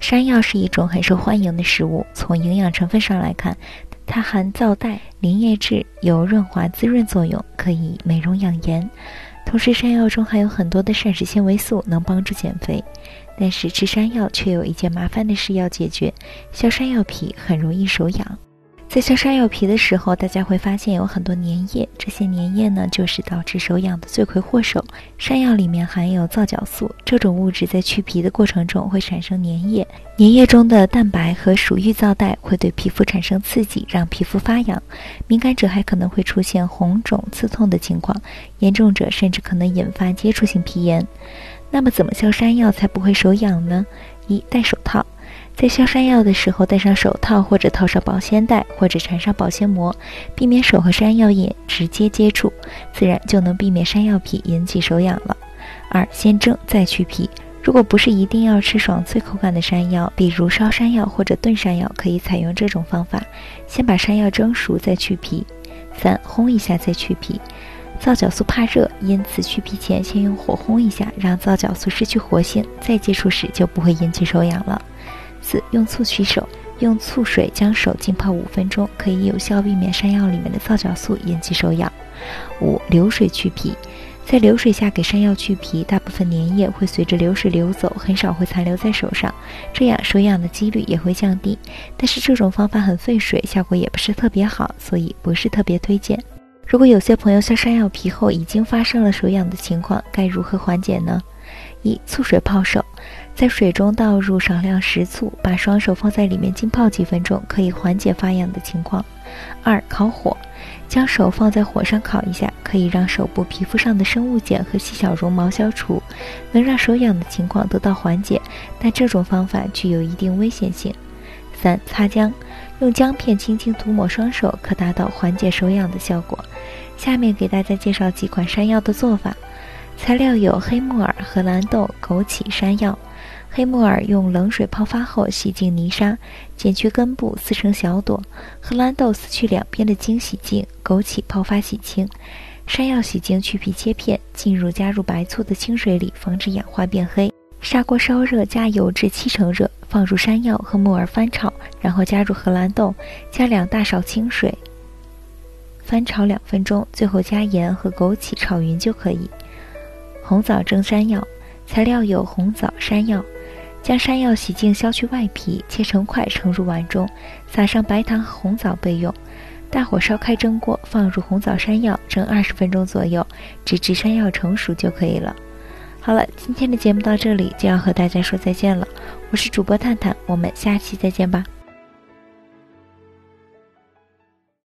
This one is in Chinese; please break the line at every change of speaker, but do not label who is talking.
山药是一种很受欢迎的食物，从营养成分上来看，它含皂带、磷叶质，有润滑滋润作用，可以美容养颜。同时，山药中含有很多的膳食纤维素，能帮助减肥。但是吃山药却有一件麻烦的事要解决，削山药皮很容易手痒。在削山药皮的时候，大家会发现有很多粘液，这些粘液呢，就是导致手痒的罪魁祸首。山药里面含有皂角素，这种物质在去皮的过程中会产生粘液，粘液中的蛋白和鼠疫皂带会对皮肤产生刺激，让皮肤发痒，敏感者还可能会出现红肿、刺痛的情况，严重者甚至可能引发接触性皮炎。那么，怎么削山药才不会手痒呢？一、戴手套。在削山药的时候，戴上手套或者套上保鲜袋，或者缠上保鲜膜，避免手和山药叶直接接触，自然就能避免山药皮引起手痒了。二、先蒸再去皮。如果不是一定要吃爽脆口感的山药，比如烧山药或者炖山药，可以采用这种方法：先把山药蒸熟再去皮。三、烘一下再去皮。皂角素怕热，因此去皮前先用火烘一下，让皂角素失去活性，再接触时就不会引起手痒了。四、用醋洗手，用醋水将手浸泡五分钟，可以有效避免山药里面的皂角素引起手痒。五、流水去皮，在流水下给山药去皮，大部分粘液会随着流水流走，很少会残留在手上，这样手痒的几率也会降低。但是这种方法很费水，效果也不是特别好，所以不是特别推荐。如果有些朋友削山药皮后已经发生了手痒的情况，该如何缓解呢？一、醋水泡手。在水中倒入少量食醋，把双手放在里面浸泡几分钟，可以缓解发痒的情况。二、烤火，将手放在火上烤一下，可以让手部皮肤上的生物碱和细小绒毛消除，能让手痒的情况得到缓解。但这种方法具有一定危险性。三、擦姜，用姜片轻轻涂抹双手，可达到缓解手痒的效果。下面给大家介绍几款山药的做法，材料有黑木耳、荷兰豆、枸杞、山药。黑木耳用冷水泡发后洗净泥沙，剪去根部，撕成小朵；荷兰豆撕去两边的茎，洗净；枸杞泡发洗清；山药洗净去皮切片，浸入加入白醋的清水里，防止氧化变黑。砂锅烧热，加油至七成热，放入山药和木耳翻炒，然后加入荷兰豆，加两大勺清水，翻炒两分钟，最后加盐和枸杞炒匀就可以。红枣蒸山药，材料有红枣、山药。将山药洗净，削去外皮，切成块，盛入碗中，撒上白糖和红枣备用。大火烧开蒸锅，放入红枣、山药，蒸二十分钟左右，直至山药成熟就可以了。好了，今天的节目到这里就要和大家说再见了。我是主播探探，我们下期再见吧。